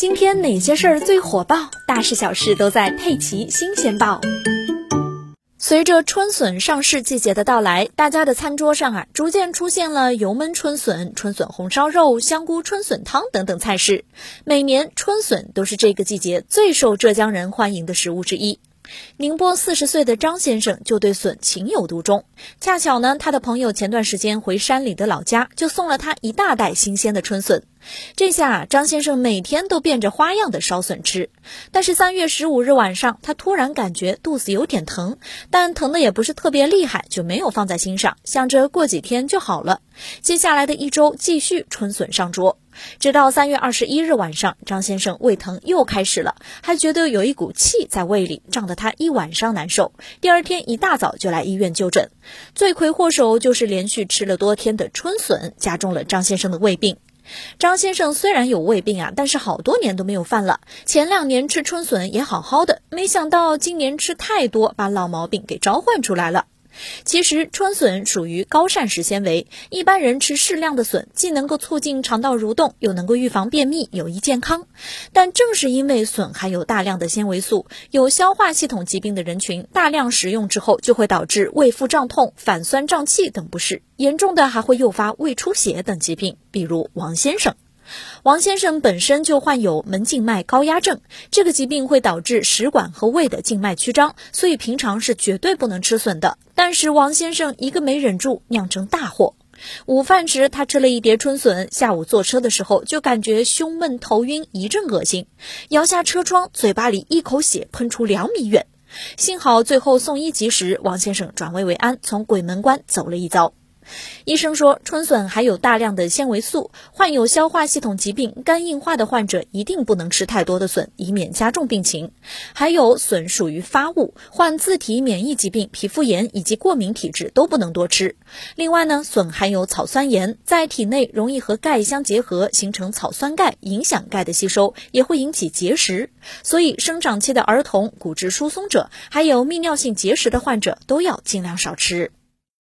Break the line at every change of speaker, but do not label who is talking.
今天哪些事儿最火爆？大事小事都在《佩奇新鲜报》。随着春笋上市季节的到来，大家的餐桌上啊，逐渐出现了油焖春笋、春笋红烧肉、香菇春笋汤等等菜式。每年春笋都是这个季节最受浙江人欢迎的食物之一。宁波四十岁的张先生就对笋情有独钟。恰巧呢，他的朋友前段时间回山里的老家，就送了他一大袋新鲜的春笋。这下张先生每天都变着花样的烧笋吃。但是三月十五日晚上，他突然感觉肚子有点疼，但疼的也不是特别厉害，就没有放在心上，想着过几天就好了。接下来的一周，继续春笋上桌。直到三月二十一日晚上，张先生胃疼又开始了，还觉得有一股气在胃里，胀得他一晚上难受。第二天一大早就来医院就诊，罪魁祸首就是连续吃了多天的春笋，加重了张先生的胃病。张先生虽然有胃病啊，但是好多年都没有犯了。前两年吃春笋也好好的，没想到今年吃太多，把老毛病给召唤出来了。其实春笋属于高膳食纤维，一般人吃适量的笋，既能够促进肠道蠕动，又能够预防便秘，有益健康。但正是因为笋含有大量的纤维素，有消化系统疾病的人群大量食用之后，就会导致胃腹胀痛、反酸胀气等不适，严重的还会诱发胃出血等疾病，比如王先生。王先生本身就患有门静脉高压症，这个疾病会导致食管和胃的静脉曲张，所以平常是绝对不能吃笋的。但是王先生一个没忍住，酿成大祸。午饭时他吃了一碟春笋，下午坐车的时候就感觉胸闷头晕，一阵恶心，摇下车窗，嘴巴里一口血喷出两米远。幸好最后送医及时，王先生转危为安，从鬼门关走了一遭。医生说，春笋含有大量的纤维素，患有消化系统疾病、肝硬化的患者一定不能吃太多的笋，以免加重病情。还有，笋属于发物，患自体免疫疾病、皮肤炎以及过敏体质都不能多吃。另外呢，笋含有草酸盐，在体内容易和钙相结合，形成草酸钙，影响钙的吸收，也会引起结石。所以，生长期的儿童、骨质疏松者，还有泌尿性结石的患者都要尽量少吃。